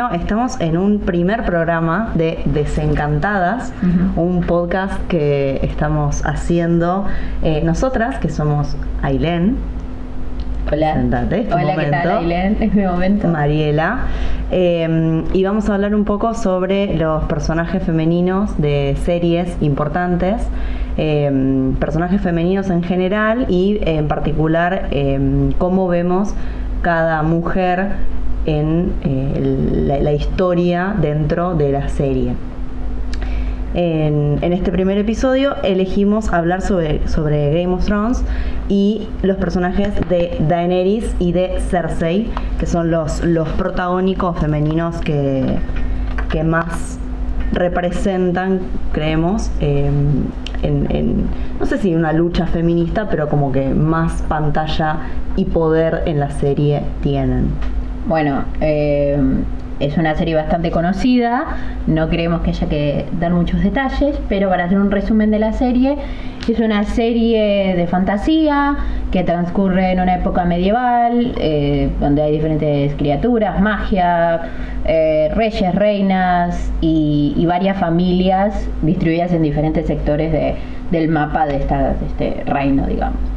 Bueno, estamos en un primer programa de Desencantadas, un podcast que estamos haciendo eh, nosotras, que somos Ailén. Hola. Sentate, es tu Hola, ¿qué tal, momento. Ailén? Es mi momento. Mariela. Eh, y vamos a hablar un poco sobre los personajes femeninos de series importantes, eh, personajes femeninos en general y en particular eh, cómo vemos cada mujer en eh, la, historia dentro de la serie. En, este primer episodio elegimos hablar sobre, Game of Thrones y los personajes de Daenerys y de Cersei, que son los, los protagónicos femeninos que, que más representan, creemos, en, en- no sé si una lucha feminista, pero como que más pantalla y poder en la serie tienen. Bueno, eh, es una serie bastante conocida, no creemos que haya que dar muchos detalles, pero para hacer un resumen de la serie, es una serie de fantasía que transcurre en una época medieval, eh, donde hay diferentes criaturas, magia, eh, reyes, reinas y, y varias familias distribuidas en diferentes sectores de- del mapa de, esta, de este reino, digamos.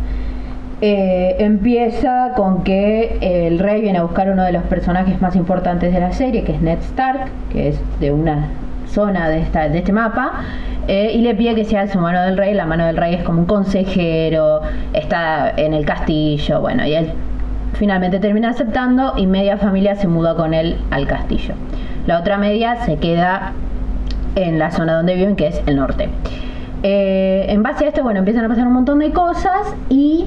Eh, empieza con que el rey viene a buscar uno de los personajes más importantes de la serie, que es Ned Stark, que es de una zona de, esta, de este mapa, eh, y le pide que sea su mano del rey. La mano del rey es como un consejero, está en el castillo, bueno, y él finalmente termina aceptando y media familia se muda con él al castillo. La otra media se queda en la zona donde viven, que es el norte. Eh, en base a esto, bueno, empiezan a pasar un montón de cosas y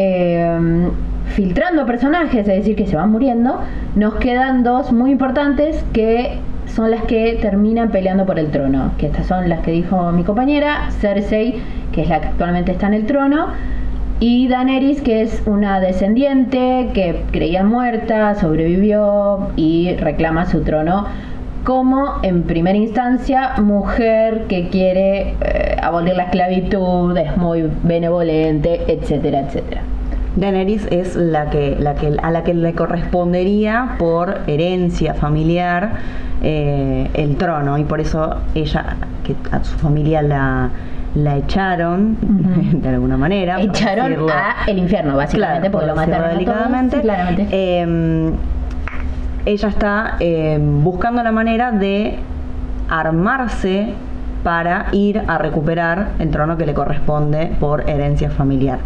eh, filtrando personajes, es decir, que se van muriendo, nos quedan dos muy importantes que son las que terminan peleando por el trono, que estas son las que dijo mi compañera, Cersei, que es la que actualmente está en el trono, y Daenerys, que es una descendiente que creía muerta, sobrevivió y reclama su trono como en primera instancia mujer que quiere eh, abolir la esclavitud, es muy benevolente, etcétera, etcétera. Daenerys es la que, la que, a la que le correspondería por herencia familiar eh, el trono y por eso ella, que a su familia la, la echaron de alguna manera. Echaron a el infierno, básicamente, Claro, porque por lo mataron a todos. delicadamente. Sí, claramente. Eh, ella está eh, buscando la manera de armarse para ir a recuperar el trono que le corresponde por herencia familiar.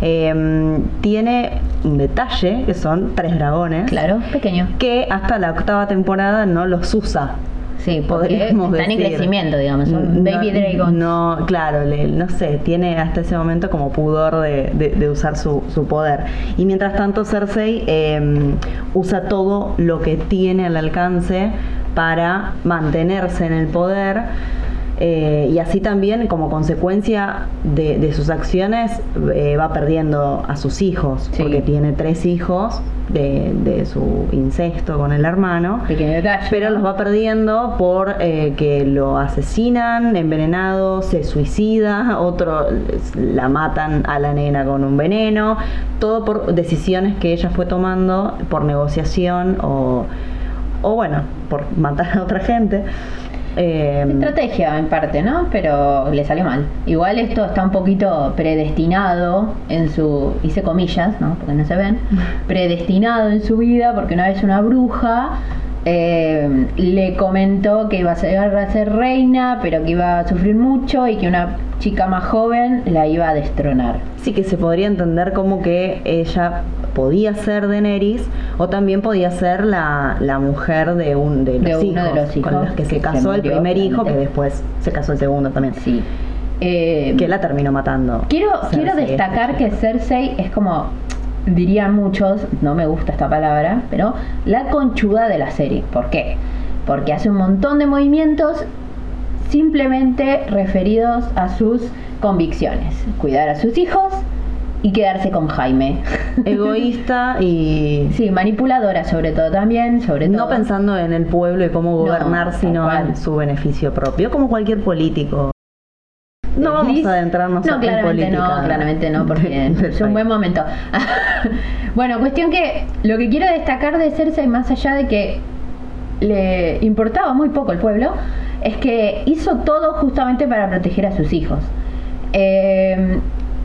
Eh, tiene un detalle que son tres dragones claro, pequeño. que hasta la octava temporada no los usa. Sí, Podríamos están en decir. crecimiento, digamos, son No- baby dragons. No, claro, le- no sé, tiene hasta ese momento como pudor de, de- de usar su, su poder. Y mientras tanto Cersei eh, usa todo lo que tiene al alcance para mantenerse en el poder. Eh, y así también, como consecuencia de, de sus acciones, eh, va perdiendo a sus hijos, Sí. porque tiene tres hijos de, de su incesto con el hermano. Detalle. Pero los va perdiendo por eh, que lo asesinan, envenenado, se suicida, otro la matan a la nena con un veneno, todo por decisiones que ella fue tomando por negociación o, o bueno, por matar a otra gente. Eh, Estrategia en parte, ¿no? Pero le salió mal. Igual esto está un poquito predestinado en su, hice comillas, ¿no? Porque no se ven, predestinado en su vida porque una vez una bruja eh, le comentó que iba a ser, a ser reina, pero que iba a sufrir mucho y que una chica más joven la iba a destronar. Sí que se podría entender como que ella podía ser Daenerys o también podía ser la, la mujer de, un, de, los, De hijos, de los hijos con los que se que se casó el murió, primer hijo, que después se casó el segundo también. Sí. Eh, Que la terminó matando. Quiero, Cersei, quiero destacar esta que Cersei es como, dirían muchos, no me gusta esta palabra, pero la conchuda de la serie. ¿Por qué? Porque hace un montón de movimientos simplemente referidos a sus convicciones. Cuidar a sus hijos y quedarse con Jaime. Egoísta y sí, manipuladora sobre todo también, sobre todo. no pensando en el pueblo y cómo gobernar, sino en su beneficio propio, como cualquier político. No vamos Liz- a adentrarnos no, en política. no, claramente no, porque es un buen momento. bueno, cuestión que lo que quiero destacar de Cersei, más allá de que le importaba muy poco el pueblo, es que hizo todo justamente para proteger a sus hijos. Eh,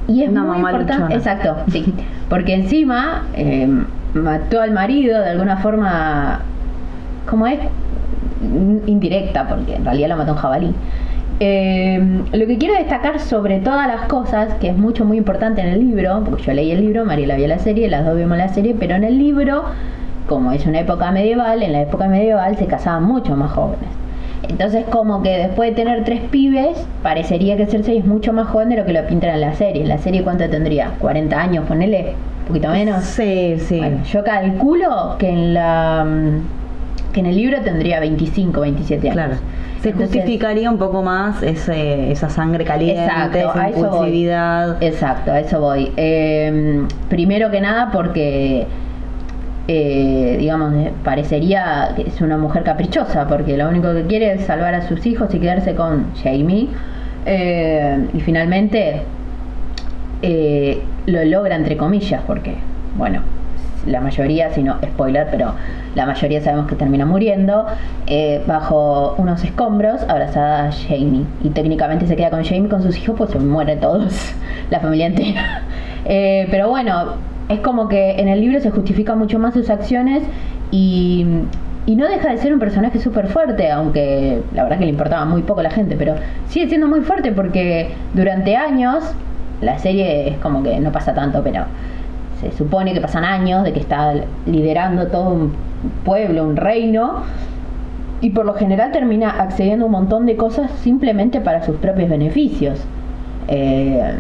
y es Una muy mamá importante. luchona. Exacto, sí. Porque encima eh, mató al marido de alguna forma, como es? Indirecta, porque en realidad lo mató un jabalí. Eh, lo que quiero destacar sobre todas las cosas, que es mucho, muy importante en el libro, porque yo leí el libro, Mariela vio la serie, las dos vimos la serie, pero en el libro, como es una época medieval, en la época medieval se casaban mucho más jóvenes. Entonces, como que después de tener tres pibes, parecería que Cersei es mucho más joven de lo que lo pintan en la serie. En la serie, ¿cuánto tendría? ¿40 años? Ponele, un poquito menos. Sí, sí. Bueno, yo calculo que en la mm, que en el libro tendría 25, 27 años. Claro. Se Entonces- justificaría un poco más ese, esa sangre caliente, Exacto, esa impulsividad. Exacto, a eso voy. Eh, primero que nada porque, eh, digamos, parecería que es una mujer caprichosa, porque lo único que quiere es salvar a sus hijos y quedarse con Jamie. Eh, y finalmente eh, lo logra entre comillas, porque, bueno, la mayoría, si no, spoiler, pero la mayoría sabemos que termina muriendo eh, bajo unos escombros, abrazada a Jamie. Y técnicamente se queda con Jamie, con sus hijos, pues se muere todos, la familia entera. Eh, pero bueno, es como que en el libro se justifica mucho más sus acciones y, y no deja de ser un personaje súper fuerte, aunque la verdad que le importaba muy poco a la gente, pero sigue siendo muy fuerte porque durante años, la serie es como que no pasa tanto, pero se supone que pasan años de que está liderando todo un pueblo, un reino, y por lo general termina accediendo a un montón de cosas simplemente para sus propios beneficios. Eh,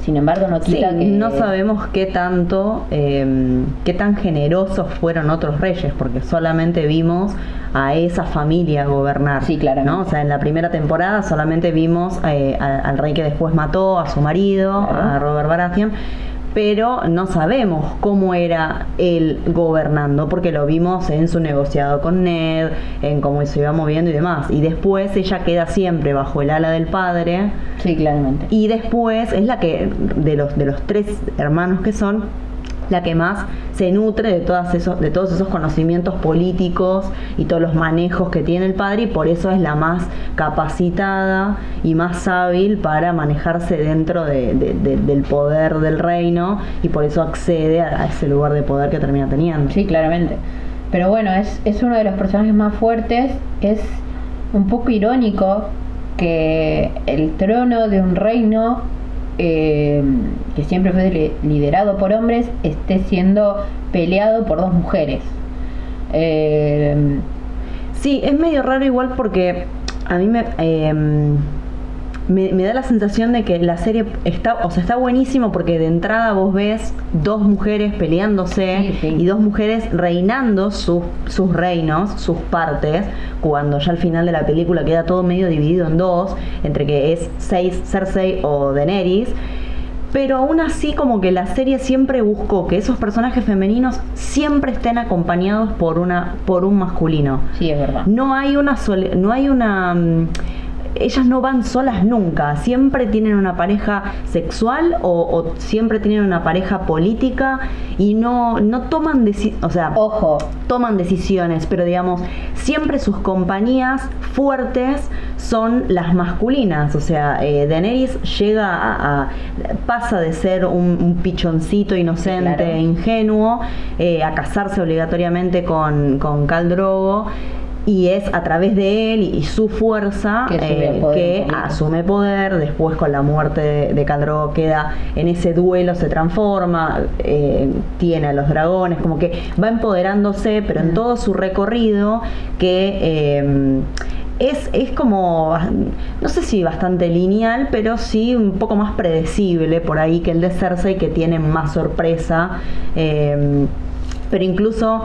sin embargo, no Sí, quita que. no sabemos qué tanto, eh, qué tan generosos fueron otros reyes, porque solamente vimos a esa familia gobernar. Sí, claramente. ¿no? O sea, en la primera temporada solamente vimos eh, al rey que después mató, a su marido, Claro. a Robert Baratheon, pero no sabemos cómo era él gobernando, porque lo vimos en su negociado con Ned, en cómo se iba moviendo y demás. Y después ella queda siempre bajo el ala del padre. Sí, claramente. Y después es la que, de los, de los tres hermanos que son, la que más se nutre de, todas esos, de todos esos conocimientos políticos y todos los manejos que tiene el padre y por eso es la más capacitada y más hábil para manejarse dentro de- de- de- del poder del reino y por eso accede a, a ese lugar de poder que termina teniendo. Sí, claramente. Pero bueno, es, es uno de los personajes más fuertes. Es un poco irónico que el trono de un reino eh, que siempre fue li- liderado por hombres esté siendo peleado por dos mujeres. Eh, Sí, es medio raro igual porque a mí me, eh, me, me da la sensación de que la serie está, o sea, está buenísimo porque de entrada vos ves dos mujeres peleándose Sí, sí. y dos mujeres reinando sus, sus reinos, sus partes, cuando ya al final de la película queda todo medio dividido en dos, entre que es seis, Cersei o Daenerys. Pero aún así como que la serie siempre buscó que esos personajes femeninos siempre estén acompañados por una por un masculino. sí, es verdad. No hay una sole- no hay una mm, ellas no van solas nunca, siempre tienen una pareja sexual o, o siempre tienen una pareja política y no, no toman deci- o sea, Ojo, toman decisiones, pero digamos, siempre sus compañías fuertes son las masculinas. O sea, eh, Daenerys llega a, a- pasa de ser un, un pichoncito inocente, Sí, claro. ingenuo, eh, a casarse obligatoriamente con, con Khal Drogo. Y es a través de él y, y su fuerza Que asume eh, poder que asume poder. Después, con la muerte de, de queda en ese duelo, se transforma, eh, tiene a los dragones, como que va empoderándose, pero en todo su recorrido que eh, es, es como, no sé si bastante lineal, pero sí un poco más predecible por ahí que el de Cersei, que tiene más sorpresa. eh, pero incluso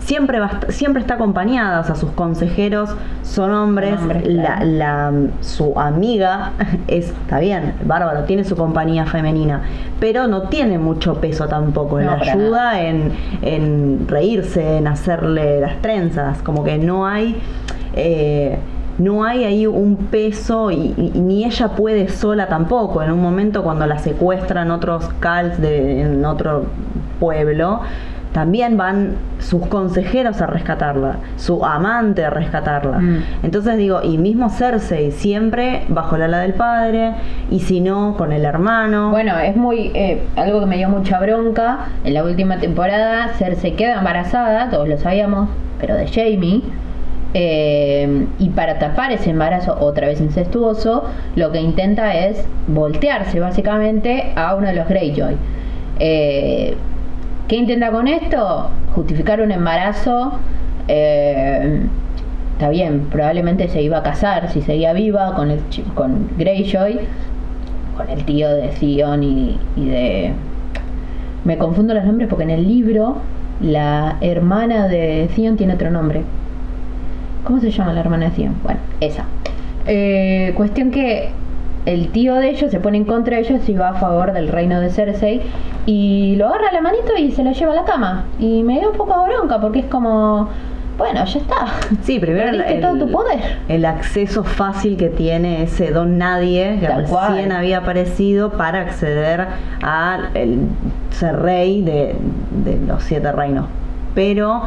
siempre, va siempre está acompañada, o sea, sus consejeros son hombres, la, claro. la- su amiga es, está bien, bárbaro, tiene su compañía femenina, pero no tiene mucho peso tampoco, No, la ayuda en, en reírse, en hacerle las trenzas, como que no hay... eh, no hay ahí un peso y, y- ni ella puede sola tampoco. En un momento cuando la secuestran otros Cals de, en otro pueblo, también van sus consejeros a rescatarla, su amante a rescatarla. Mm. Entonces digo, y mismo Cersei, siempre bajo la ala del padre, y si no, con el hermano. Bueno, es muy. eh, algo que me dio mucha bronca. En la última temporada, Cersei queda embarazada, todos lo sabíamos, pero de Jamie. Eh, y para tapar ese embarazo otra vez incestuoso, lo que intenta es voltearse básicamente a uno de los Greyjoy. Eh, ¿Qué intenta con esto? Justificar un embarazo. eh, está bien, probablemente se iba a casar si seguía viva con, el, con Greyjoy, con el tío de Theon y, y de... Me confundo los nombres porque en el libro la hermana de Theon tiene otro nombre. ¿Cómo se llama la hermana de Theon? Bueno, esa. Eh, cuestión que el tío de ellos se pone en contra de ellos y va a favor del reino de Cersei y lo agarra a la manito y se lo lleva a la cama. Y me dio un poco de bronca porque es como, bueno, ya está. Sí, primero el, Perdiste todo tu poder. el acceso fácil que tiene ese don nadie que Tal cual. recién había aparecido para acceder a el ser rey de, de los siete reinos. Pero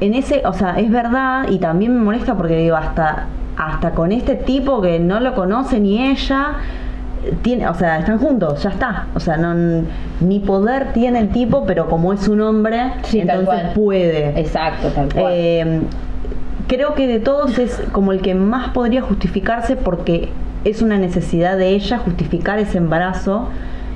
en ese, o sea, es verdad y también me molesta porque digo, hasta, hasta con este tipo que no lo conoce ni ella, tiene, o sea, están juntos, ya está. O sea, no ni poder tiene el tipo, pero como es un hombre, Sí, entonces puede. Exacto, tal cual. Eh, creo que de todos es como el que más podría justificarse porque es una necesidad de ella justificar ese embarazo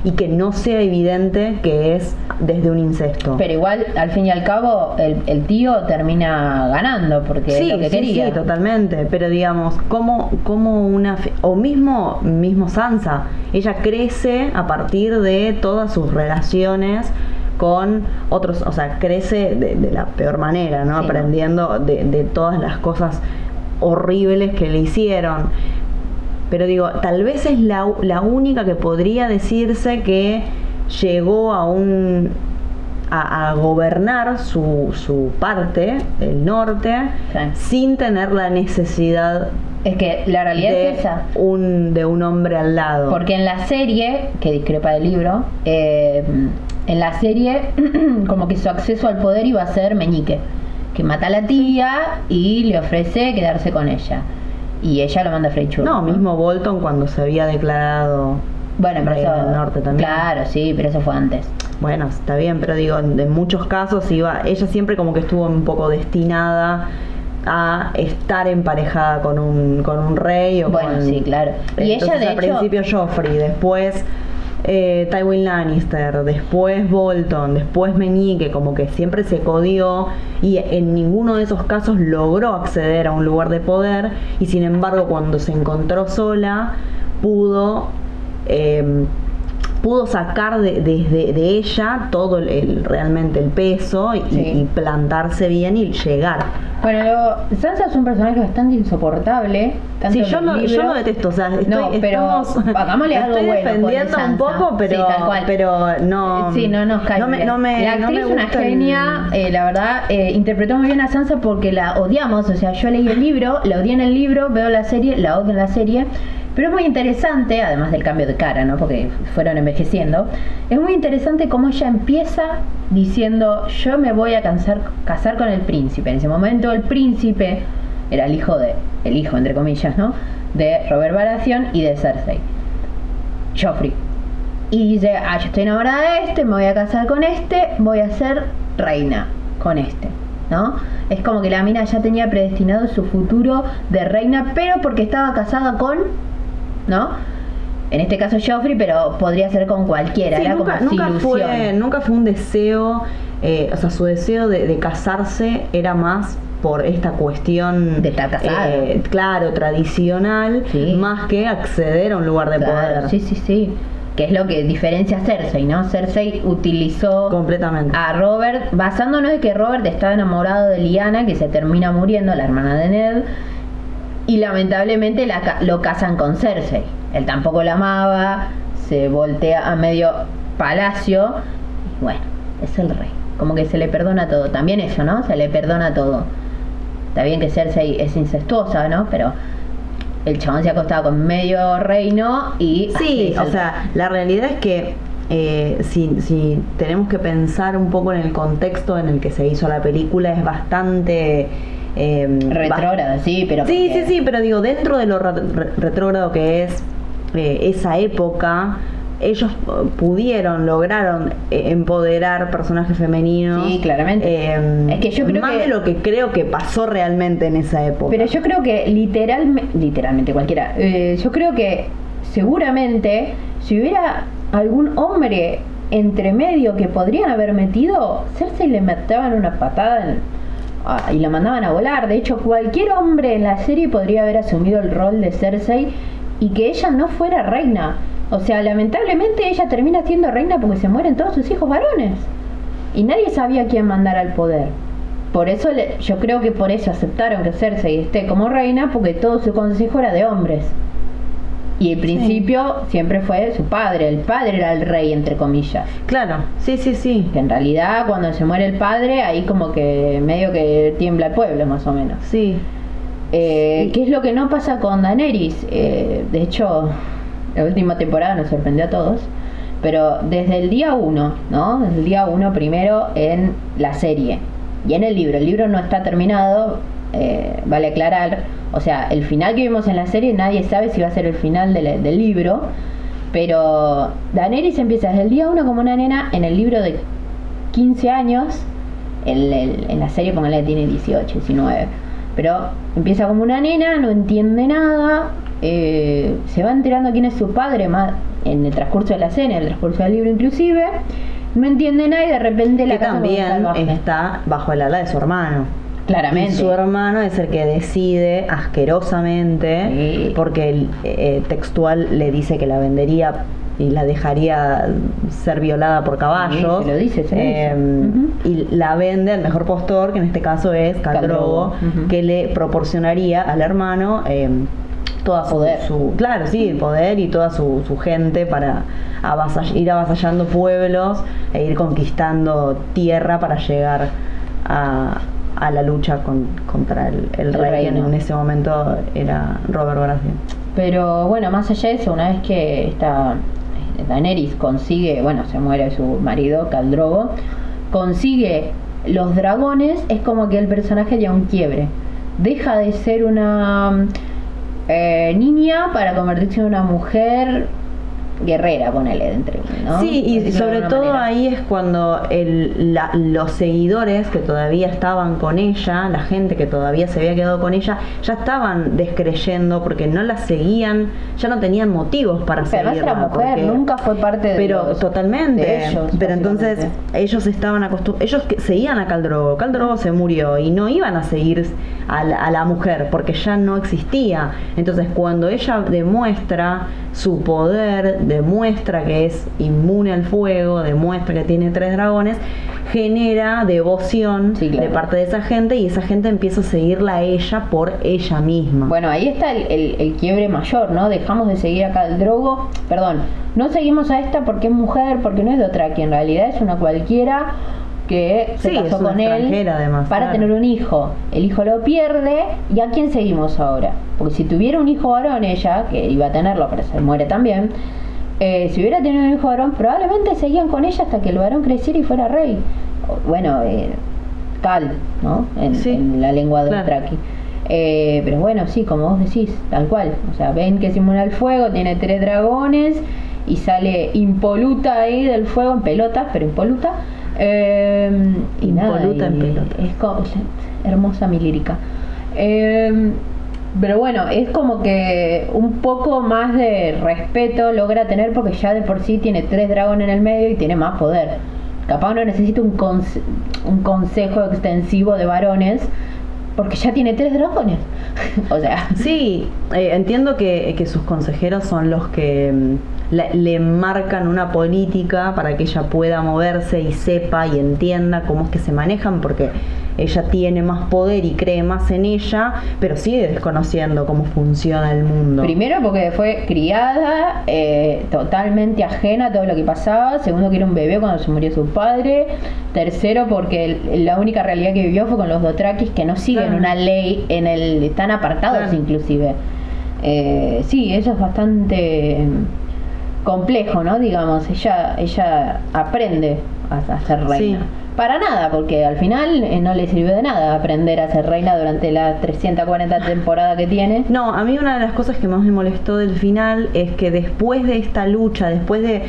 y que no sea evidente que es desde un incesto. Pero igual, al fin y al cabo, el, el tío termina ganando porque es sí, lo que sí, quería. sí, totalmente. Pero digamos, como, como una. O mismo, mismo Sansa, ella crece a partir de todas sus relaciones con otros, o sea, crece de, de la peor manera, ¿no? Sí. Aprendiendo de, de todas las cosas horribles que le hicieron. Pero digo, tal vez es la, la única que podría decirse que llegó a un a, a gobernar su, su parte, el norte, Sí. sin tener la necesidad Es que la realidad de es esa. un, de un hombre al lado. Porque en la serie, que discrepa del libro, eh, en la serie como que su acceso al poder iba a ser meñique, que mata a la tía y le ofrece quedarse con ella. Y ella lo manda a Freychur. no, mismo Bolton cuando se había declarado Bueno, pero rey eso, del norte también. Claro, sí, pero eso fue antes. Bueno, está bien, pero digo, en, muchos casos iba, ella siempre como que estuvo un poco destinada a estar emparejada con un, con un rey o Bueno, con- sí, claro. Y ella, de al hecho- principio Joffrey, después eh, Tywin Lannister, después Bolton, después Meñique, como que siempre se codió y en ninguno de esos casos logró acceder a un lugar de poder y sin embargo cuando se encontró sola pudo eh, pudo sacar de, desde de ella todo el, el- realmente el peso y, Sí. y plantarse bien y llegar. Bueno, luego, Sansa es un personaje bastante insoportable. Tanto Sí, yo lo, yo lo detesto, o sea, estoy, No, pero estamos- hagámosle algo estoy bueno, defendiendo un poco, pero, Sí, tal cual. pero no, Sí, no nos cae no me, no me, La actriz es una el- genia, eh, la verdad, eh, interpretó muy bien a Sansa porque la odiamos. O sea, yo leí el libro, la odié en el libro, veo la serie, la odio en la serie. Pero es muy interesante, además del cambio de cara, ¿no? Porque fueron envejeciendo. Es muy interesante cómo ella empieza diciendo: Yo me voy a cansar- casar con el príncipe. En ese momento, el príncipe era el hijo de, el hijo, entre comillas, ¿no? De Robert Baratheon y de Cersei. Joffrey. Y dice, ah, yo estoy enamorada de este, me voy a casar con este, voy a ser reina con este, ¿no? Es como que la mina ya tenía predestinado su futuro de reina, pero porque estaba casada con, ¿no? En este caso Joffrey, pero podría ser con cualquiera, Sí, era nunca, como fue, nunca fue un deseo, eh, o sea, su deseo de, de casarse era más por esta cuestión De estar casada. eh, claro, tradicional, Sí. más que acceder a un lugar de Claro, poder. sí, sí, sí. Que es lo que diferencia a Cersei, ¿no? Cersei utilizó Completamente. a Robert, basándonos en que Robert estaba enamorado de Lyanna, que se termina muriendo, la hermana de Ned, y lamentablemente la lo casan con Cersei. Él tampoco la amaba, se voltea a medio palacio, y bueno, es el rey. Como que se le perdona todo. También eso, ¿no? Se le perdona todo. Está bien que Cersei es incestuosa, ¿no? Pero el chabón se ha acostado con medio reino y... Sí, o sea, la realidad es que eh, si, si tenemos que pensar un poco en el contexto en el que se hizo la película, es bastante... Eh, retrógrado, sí, pero... Sí, sí, sí, pero digo, dentro de lo retrógrado que es eh, esa época, ellos pudieron, lograron eh, empoderar personajes femeninos. Sí, claramente. Eh, es que yo creo más de lo que creo que pasó realmente en esa época. Pero yo creo que literalmente, literalmente cualquiera, eh, yo creo que seguramente si hubiera algún hombre entre medio que podrían haber metido, Cersei le mataban una patada ah, y la mandaban a volar. De hecho, cualquier hombre en la serie podría haber asumido el rol de Cersei y que ella no fuera reina. O sea, lamentablemente ella termina siendo reina porque se mueren todos sus hijos varones. Y nadie sabía quién mandar al poder. Por eso yo creo que por eso aceptaron que Cersei esté como reina, porque todo su consejo era de hombres. Y el principio siempre fue su padre, el padre era el rey, entre comillas. Claro, sí, sí, sí. Que en realidad cuando se muere el padre, ahí como que medio que tiembla el pueblo, más o menos. Sí. Eh, ¿Qué es lo que no pasa con Daenerys? Eh, de hecho, la última temporada nos sorprendió a todos, pero desde el día uno, ¿no? Desde el día uno primero en la serie y en el libro. El libro no está terminado, eh, vale aclarar. O sea, el final que vimos en la serie nadie sabe si va a ser el final del, libro, pero Daenerys empieza desde el día uno como una nena en el libro de 15 años, en la serie póngale que tiene 18, 19, pero empieza como una nena, no entiende nada, eh, se va enterando quién es su padre más en el transcurso de la escena, en el transcurso del libro inclusive, no entiende nada y de repente la que también está bajo el ala de su hermano. Claramente. su hermano es el que decide asquerosamente, porque el eh, textual le dice que la vendería y la dejaría ser violada por caballos. lo dice, em, Y la vende al mejor postor, que en este caso es Caldrogo, que le proporcionaría al hermano em, toda poder. Su, claro, sí, el poder y toda su, gente para ir avasallando pueblos e ir conquistando tierra para llegar a, la lucha contra el, rey, en ese momento era Robert Baratheon. Pero bueno, más allá de eso, una vez que esta Daenerys consigue, bueno, se muere su marido, Caldrogo, consigue los dragones, es como que el personaje ya un quiebre. Deja de ser una eh, niña para convertirse en una mujer guerrera, ponele entre ¿no? Sí, y sobre todo ahí es cuando el, los seguidores que todavía estaban con ella, la gente que todavía se había quedado con ella, ya estaban descreyendo porque no la seguían, ya no tenían motivos para pero seguirla. Pero mujer, nunca fue parte de Pero totalmente. ellos, pero entonces ellos estaban acostumbrados, ellos seguían a Caldrogo, Caldrogo se murió y no iban a seguir a la, a la mujer porque ya no existía. Entonces cuando ella demuestra su poder, demuestra que es inmune al fuego, demuestra que tiene tres dragones, genera devoción de parte de esa gente y esa gente empieza a seguirla a ella por ella misma. Bueno, ahí está el, quiebre mayor, ¿no? Dejamos de seguir acá al drogo, perdón, no seguimos a esta porque es mujer, porque no es de otra, que en realidad es una cualquiera que se casó con él para tener un hijo. El hijo lo pierde y ¿a quién seguimos ahora? Porque si tuviera un hijo varón ella, que iba a tenerlo, pero se muere también, eh, si hubiera tenido un hijo varón, probablemente seguían con ella hasta que el varón creciera y fuera rey. Bueno, eh, Cal, ¿no? En, la lengua del traqui. Eh, pero bueno, sí, como vos decís, tal cual. O sea, ven que simula el fuego, tiene tres dragones y sale impoluta ahí del fuego, en pelotas, pero impoluta. Eh, y nada, Es hermosa mi lírica. Pero bueno, es como que un poco más de respeto logra tener porque ya de por sí tiene tres dragones en el medio y tiene más poder. Capaz no necesita un, un consejo extensivo de varones porque ya tiene tres dragones. o sea. Sí, eh, entiendo que, que, sus consejeros son los que mm, le marcan una política para que ella pueda moverse y sepa y entienda cómo es que se manejan, porque ella tiene más poder y cree más en ella, pero sigue desconociendo cómo funciona el mundo. Primero porque fue criada eh, totalmente ajena a todo lo que pasaba, segundo que era un bebé cuando se murió su padre, tercero porque la única realidad que vivió fue con los Dothrakis que no siguen una ley en el están apartados inclusive. Eh, sí, eso es bastante complejo, ¿no? Digamos, ella, ella aprende a, a ser reina. Sí. Para nada, porque al final eh, no le sirvió de nada aprender a ser reina durante las 340 temporadas que tiene. No, a mí una de las cosas que más me molestó del final es que después de esta lucha, después de,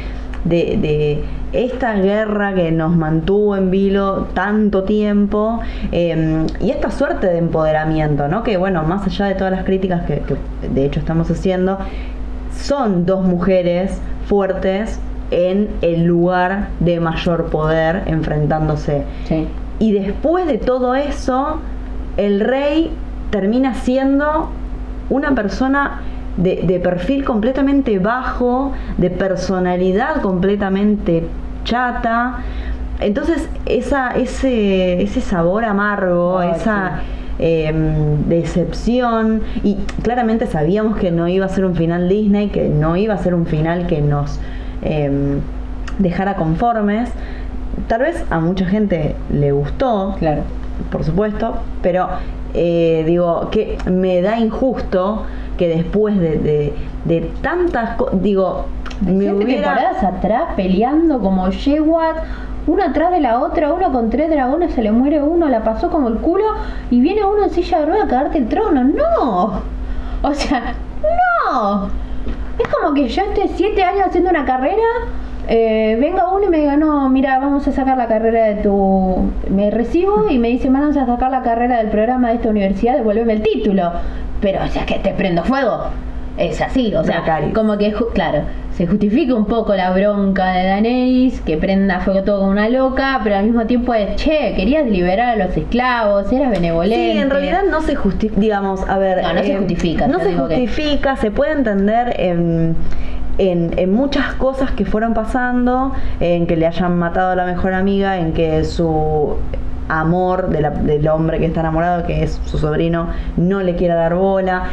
de, de esta guerra que nos mantuvo en vilo tanto tiempo eh, y esta suerte de empoderamiento, ¿no? Que bueno, más allá de todas las críticas que, que de hecho estamos haciendo, son dos mujeres fuertes en el lugar de mayor poder enfrentándose. Sí. Y después de todo eso, el rey termina siendo una persona de, de perfil completamente bajo, de personalidad completamente chata. Entonces, esa, ese, ese sabor amargo, Ay, esa eh, decepción, y claramente sabíamos que no iba a ser un final Disney, que no iba a ser un final que nos eh, dejara conformes. Tal vez a mucha gente le gustó, Claro. por supuesto, pero eh, digo que me da injusto que después de, de, de tantas cosas, digo, me hubiera... temporadas atrás peleando como yeguas, una atrás de la otra, uno con tres dragones, se le muere uno, la pasó como el culo, y viene uno en silla de ruedas a cagarte el trono. ¡No! O sea, ¡no! Es como que yo esté siete años haciendo una carrera, eh, venga uno y me diga, no, mira, vamos a sacar la carrera de tu... Me recibo y me dice, vamos a sacar la carrera del programa de esta universidad, devuélveme el título. Pero, o sea, que te prendo fuego. Es así, o sea, como que, claro, se justifica un poco la bronca de Daenerys, que prenda fuego todo como una loca, pero al mismo tiempo es, che, querías liberar a los esclavos, eras benevolente. Sí, en realidad no se justifica, digamos, a ver... No, no se eh, justifica, No se que- justifica, se puede entender en, en, en muchas cosas que fueron pasando, en que le hayan matado a la mejor amiga, en que su amor de la- del hombre que está enamorado, que es su sobrino, no le quiera dar bola.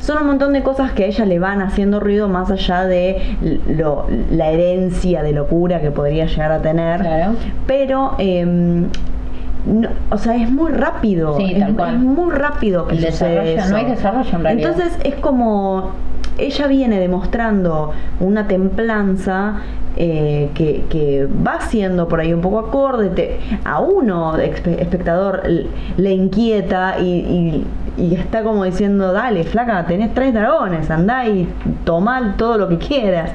Son un montón de cosas que a ella le van haciendo ruido más allá de lo- la herencia de locura que podría llegar a tener. Claro. Pero em, no, o sea, es muy rápido. Sí, es, tal cual. es muy rápido que El desarrollo, eso. no hay desarrollo en realidad. Entonces es como ella viene demostrando una templanza eh, que, que va siendo por ahí un poco acorde, te- a uno, espectador, le inquieta y, y- y está como diciendo, dale, flaca, tenés tres dragones, andá y tomá todo lo que quieras.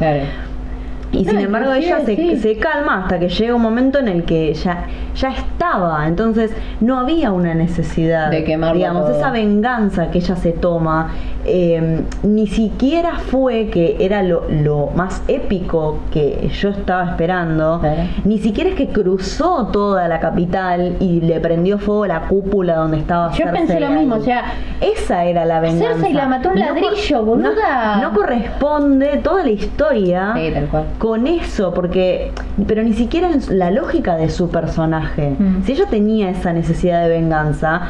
Y No, sin embargo ella se, sí. se calma hasta que llega un momento en el que ya, ya estaba, entonces no había una necesidad, De quemarlo digamos, todo. esa venganza que ella se toma, eh, ni siquiera fue que era lo, lo más épico que yo estaba esperando, Claro. ni siquiera es que cruzó toda la capital y le prendió fuego la cúpula donde estaba Yo pensé lo mismo, o sea, esa era la venganza. Cersei la mató un No ladrillo, no- boluda. no corresponde toda la historia Sí, tal cual. Con eso, porque, pero ni siquiera la lógica de su personaje. Mm. Si ella tenía esa necesidad de venganza,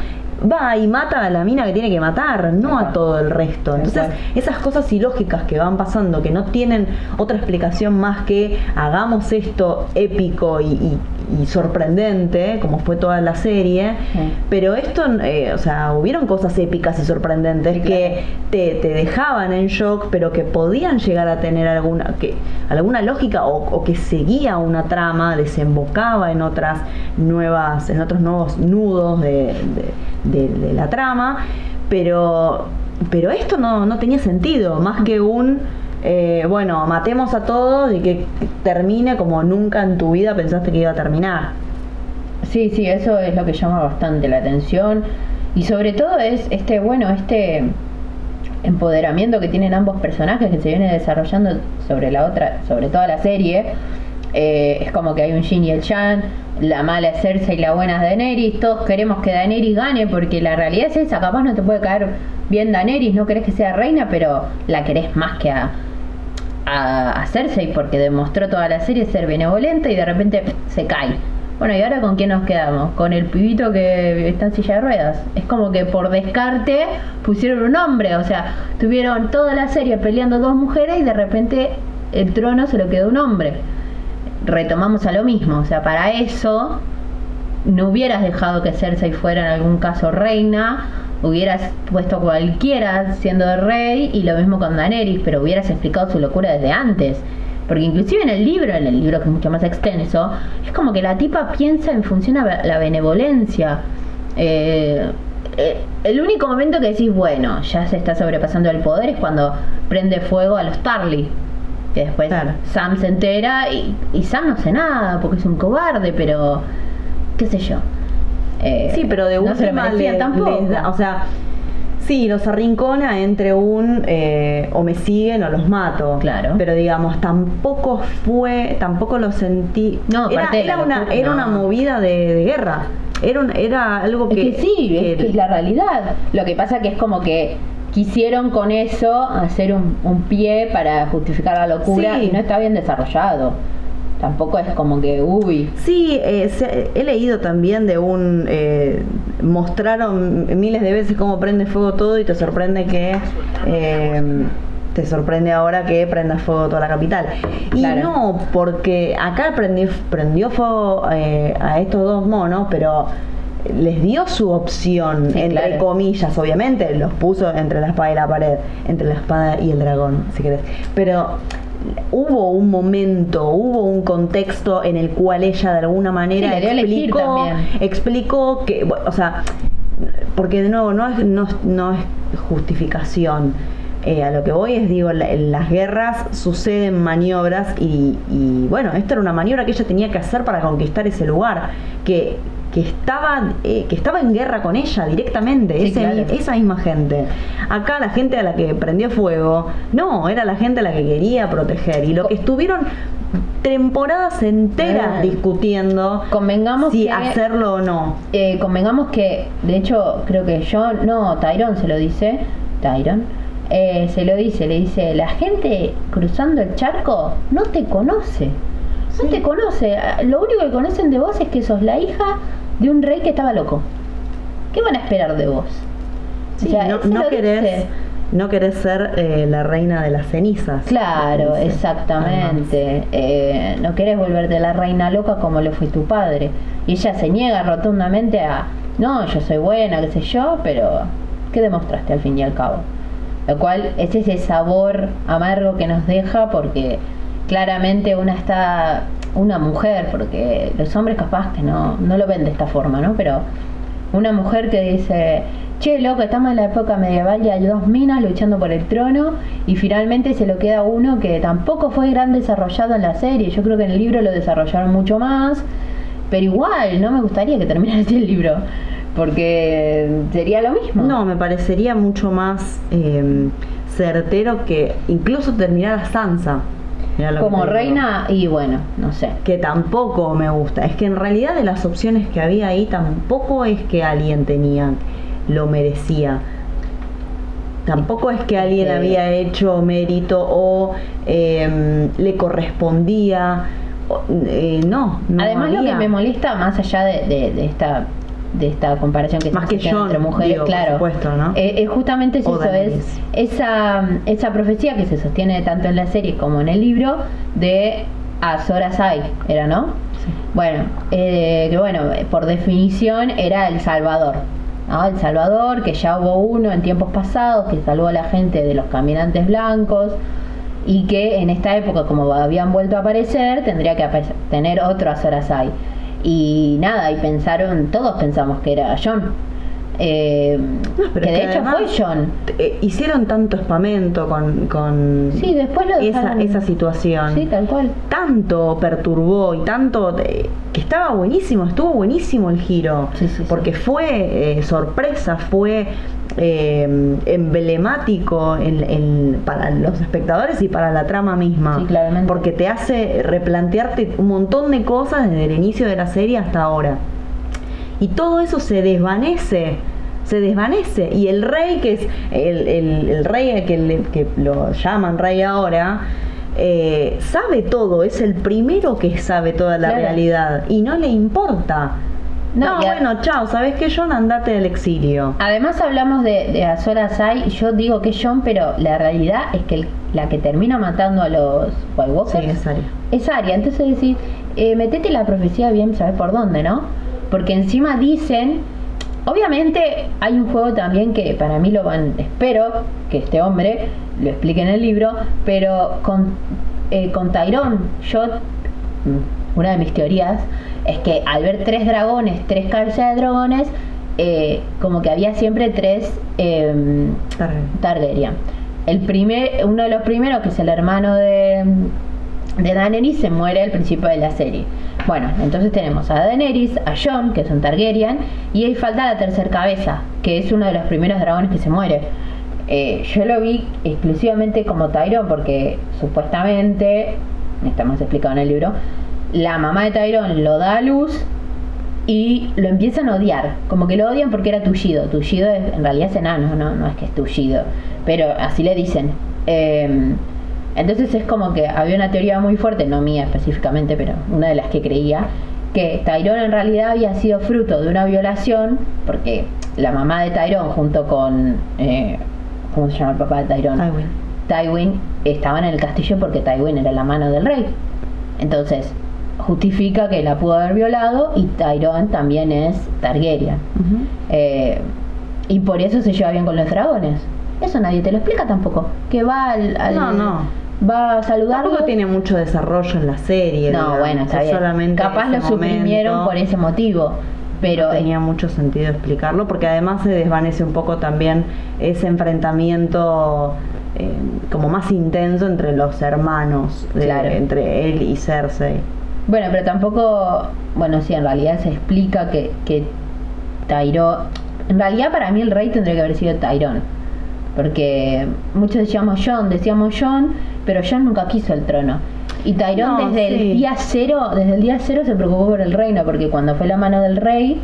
va y mata a la mina que tiene que matar, no a todo el resto. Entonces, esas cosas ilógicas que van pasando, que no tienen otra explicación más que hagamos esto épico y, y- y sorprendente, como fue toda la serie, Sí. pero esto, eh, o sea, hubieron cosas épicas y sorprendentes Sí, que te, te dejaban en shock, pero que podían llegar a tener alguna, que, alguna lógica o, o que seguía una trama, desembocaba en otras nuevas, en otros nuevos nudos de, de- de- la trama, pero, pero esto no, no tenía sentido, más que un eh, bueno, matemos a todos y que termine como nunca en tu vida pensaste que iba a terminar. Sí, sí, eso es lo que llama bastante la atención. Y sobre todo es este, bueno, este empoderamiento que tienen ambos personajes que se viene desarrollando sobre la otra, sobre toda la serie. Eh, es como que hay un Jin y el Yang, la mala es Cersei y la buena es Daenerys. Todos queremos que Daenerys gane porque la realidad es esa. Capaz no te puede caer bien Daenerys, no querés que sea reina, pero la querés más que a, a, Cersei porque demostró toda la serie ser benevolente y de repente se cae. Bueno, ¿y ahora con quién nos quedamos? Con el pibito que está en silla de ruedas. Es como que por descarte pusieron un hombre. O sea, tuvieron toda la serie peleando dos mujeres y de repente el trono se lo quedó un hombre. Retomamos a lo mismo. O sea, para eso no hubieras dejado que Cersei fuera en algún caso reina, hubieras puesto cualquiera siendo rey y lo mismo con Daenerys, pero hubieras explicado su locura desde antes. Porque inclusive en el libro, en el libro que es mucho más extenso, es como que la tipa piensa en función a la benevolencia. Eh, eh, el único momento que decís, bueno, ya se está sobrepasando el poder es cuando prende fuego a los Tarly. Que después Sam se entera y, Sam no hace nada porque es un cobarde, pero qué sé yo. Eh, sí, pero de última no tampoco. o sea, Sí, los arrincona entre un eh, o me siguen o los mato. Claro. Pero digamos, tampoco fue, tampoco lo sentí. No, era, era una, era una movida de, guerra. Era, un, era algo que. Es que sí, es, que es la realidad. Lo que pasa que es como que quisieron con eso hacer un, un pie para justificar la locura y no está bien desarrollado tampoco es como que, uy. Sí, eh, he leído también de un... Eh, mostraron miles de veces cómo prende fuego todo y te sorprende que... Eh, te sorprende ahora que prenda fuego toda la capital. Y no, porque acá prendió, prendió fuego a estos dos monos, pero les dio su opción, entre comillas, obviamente, los puso entre la espada y la pared, entre la espada y el dragón, si querés. Pero hubo un momento, hubo un contexto en el cual ella de alguna manera explicó, explicó que, o sea, porque de nuevo no es, no, es justificación. Eh, a lo que voy es, digo, en las guerras suceden maniobras y, y, bueno, esta era una maniobra que ella tenía que hacer para conquistar ese lugar, que que estaba, eh, que estaba en guerra con ella directamente, esa misma gente. Acá la gente a la que prendió fuego, no, era la gente a la que quería proteger. Y lo que estuvieron temporadas enteras discutiendo convengamos si hacerlo o no. Eh, convengamos que, de hecho, creo que yo, no, Tyron se lo dice, Tyron. Eh, se lo dice, le dice, la gente cruzando el charco no te conoce. No te conoce. Lo único que conocen de vos es que sos la hija de un rey que estaba loco. ¿Qué van a esperar de vos? no, querés, no querés ser eh, la reina de las cenizas. Claro, exactamente. Eh, no querés volverte la reina loca como lo fue tu padre. Y ella se niega rotundamente a, no, yo soy buena, qué sé yo, pero ¿qué demostraste al fin y al cabo? Lo cual es ese sabor amargo que nos deja porque claramente una está una mujer, porque los hombres capaz que no, no lo ven de esta forma, ¿no? Pero una mujer que dice, che, loco, estamos en la época medieval y hay dos minas luchando por el trono y finalmente se lo queda uno que tampoco fue gran desarrollado en la serie. Yo creo que en el libro lo desarrollaron mucho más, pero igual, no me gustaría que terminara así el libro, porque sería lo mismo. No, me parecería mucho más eh, certero que incluso terminara Sansa como reina y bueno, no sé. Que tampoco me gusta. Es que en realidad de las opciones que había ahí tampoco es que alguien tenía, lo merecía. Tampoco es que alguien había hecho mérito o em, le correspondía. Eh, no, Además lo que me molesta, más allá de esta de esta comparación que Más se que entre mujeres, claro. Eh, eh, justamente es eso, es esa, esa profecía que se sostiene tanto en la serie como en el libro de Azor Asai, ¿era no? Bueno, eh, que bueno, por definición era el Salvador. ¿no? El Salvador, que ya hubo uno en tiempos pasados que salvó a la gente de los caminantes blancos y que en esta época, como habían vuelto a aparecer, tendría que tener otro Azor. Y nada, y pensaron, todos pensamos que era John. Eh, que de hecho fue John. Eh, hicieron tanto espamento con, con sí, después esa, esa situación. Sí, tal cual. Tanto perturbó y tanto que estaba buenísimo, estuvo buenísimo el giro. porque fue eh, sorpresa, fue eh, emblemático para los espectadores y para la trama misma. Porque te hace replantearte un montón de cosas desde el inicio de la serie hasta ahora. Y todo eso se desvanece se desvanece. Y el rey, que es el, rey que, que, lo llaman rey ahora, eh, sabe todo, es el primero que sabe toda la realidad y no le importa. No, bueno, chao, ¿sabes qué, John? Andate del exilio. Además hablamos de, de Azor Asai, yo digo que John, pero la realidad es que la que termina matando a los White Walkers es Arya. Es Arya, entonces decís, eh, metete la profecía bien, ¿sabes por dónde, no? Porque encima dicen, obviamente hay un juego también que para mí lo van, espero que este hombre lo explique en el libro, pero con eh, con Tyrone. Yo, mm, una de mis teorías es que al ver tres dragones, tres cabezas de dragones, eh, como que había siempre tres eh, Targaryen. Targaryen. El primer, uno de los primeros, que es el hermano de, de Daenerys, se muere al principio de la serie. Bueno, entonces tenemos a Daenerys, a Jon, que es un Targaryen, y ahí falta la tercer cabeza, que es uno de los primeros dragones que se muere. Eh, yo lo vi exclusivamente como Tyrone porque supuestamente, está más explicado en el libro, la mamá de Tyrone lo da a luz y lo empiezan a odiar. Como que lo odian porque era tullido. Tullido es- en realidad es enano, no, no es que es tullido. Pero así le dicen. Eh, entonces es como que había una teoría muy fuerte, no mía específicamente, pero una de las que creía, que Tyrone en realidad había sido fruto de una violación, porque la mamá de Tyrone junto con... eh, ¿Cómo se llama el papá de Tyrone? Tywin. Tywin estaban en el castillo porque Tywin era la mano del rey. Entonces, justifica que la pudo haber violado y Tyrone también es Targaryen. Eh, y por eso se lleva bien con los dragones. Eso nadie te lo explica tampoco. Que va al. al- No, no. Va a saludarlo. Tampoco tiene mucho desarrollo en la serie. No, digamos, bueno, está es bien. Solamente Capaz lo suprimieron momento. por ese motivo. Pero no tenía mucho sentido explicarlo porque además se desvanece un poco también ese enfrentamiento eh, como más intenso entre los hermanos, de- Claro. entre él y Cersei. Bueno, pero tampoco, bueno, sí, en realidad se explica que, que Tyrone, en realidad para mí el rey tendría que haber sido Tyrone, porque muchos decíamos John, decíamos John, pero John nunca quiso el trono. Y Tyrone No, desde sí. el día cero, desde el día cero se preocupó por el reino, porque cuando fue la mano del rey,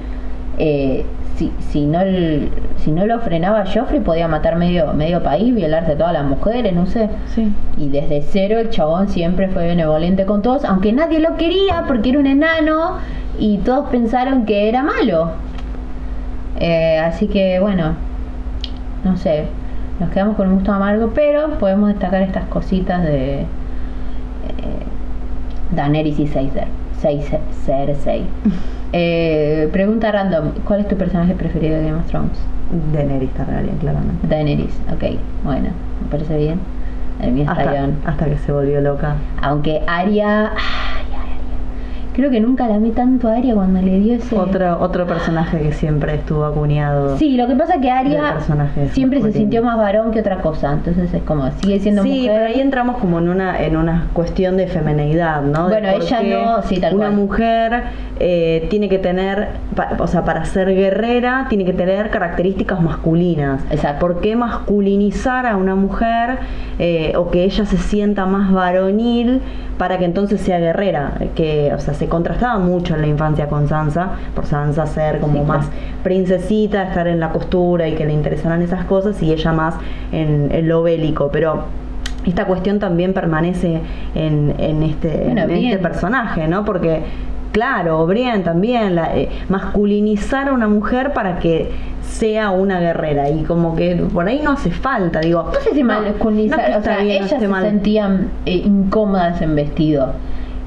eh, si, si no el- si no lo frenaba Joffrey podía matar medio, medio país, violarse a todas las mujeres, no sé. Sí. Y desde cero el chabón siempre fue benevolente con todos, aunque nadie lo quería porque era un enano y todos pensaron que era malo. Eh, así que bueno, no sé, nos quedamos con un gusto amargo, pero podemos destacar estas cositas de eh, Daenerys y Cersei. Cersei- Cersei. Eh, pregunta random, ¿cuál es tu personaje preferido de Game of Thrones? Daenerys Targaryen, claramente. Daenerys, ok, bueno, me parece bien. El mío Hasta, hasta que se volvió loca. Aunque Aria. Creo que nunca la amé tanto a Aria cuando le dio ese. Otro, otro personaje que siempre estuvo acuñado. Sí, lo que pasa es que Aria siempre se sintió más varón que otra cosa. Entonces es como, sigue siendo Sí, mujer. pero ahí entramos como en una en una cuestión de femeneidad, ¿no? Bueno, ella no- sí, tal una cual. mujer eh, tiene que tener, pa- o sea, para ser guerrera tiene que tener características masculinas. Exacto. ¿Por qué masculinizar a una mujer eh, o que ella se sienta más varonil para que entonces sea guerrera? Que, o sea, se contrastaba mucho en la infancia con Sansa, por Sansa ser como Sí, más claro. princesita, estar en la costura y que le interesaran esas cosas y ella más en, en lo bélico, pero esta cuestión también permanece en, en este, Bueno, en este personaje, ¿no? Porque, claro, Brian también, la, eh, masculinizar a una mujer para que sea una guerrera y como que por ahí no hace falta, digo. No sé si no masculinizar, o sea, ellas se mal. sentían eh, incómodas en vestido,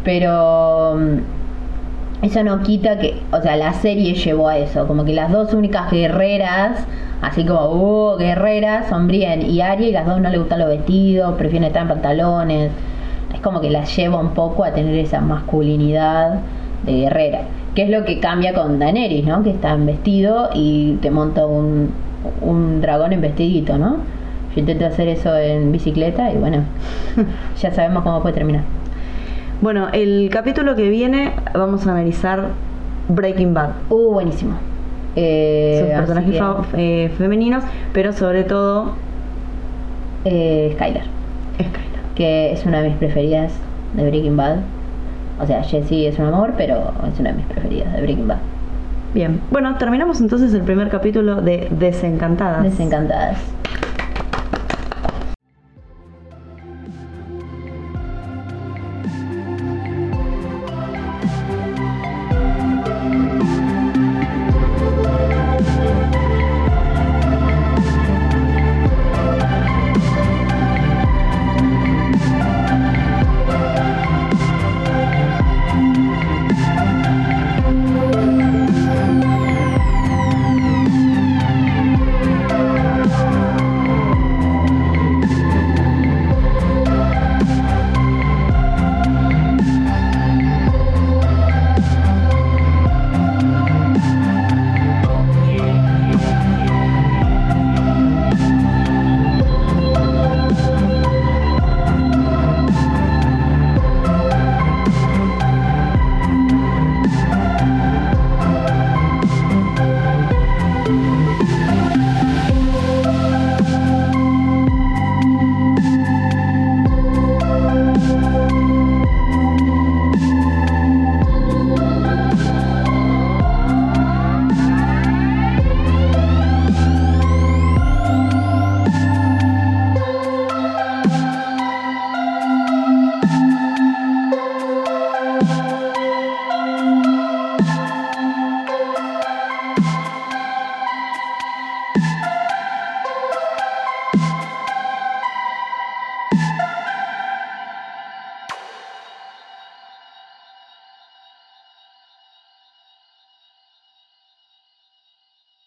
pero mm, eso no quita que, o sea, la serie llevó a eso, como que las dos únicas guerreras, así como, uh, guerreras, son Brienne y Arya, y las dos no le gustan los vestidos, prefieren estar en pantalones, es como que las lleva un poco a tener esa masculinidad de guerrera, que es lo que cambia con Daenerys, ¿no? Que está en vestido y te monta un, un dragón en vestidito, ¿no? Yo intento hacer eso en bicicleta y bueno, ya sabemos cómo puede terminar. Bueno, el capítulo que viene vamos a analizar Breaking Bad. Uh, buenísimo. Eh, sus personajes que, eh, femeninos, pero sobre todo eh, Skyler, Skylar. que es una de mis preferidas de Breaking Bad. O sea, Jessie es un amor, pero es una de mis preferidas de Breaking Bad. Bien, bueno, terminamos entonces el primer capítulo de Desencantadas. Desencantadas.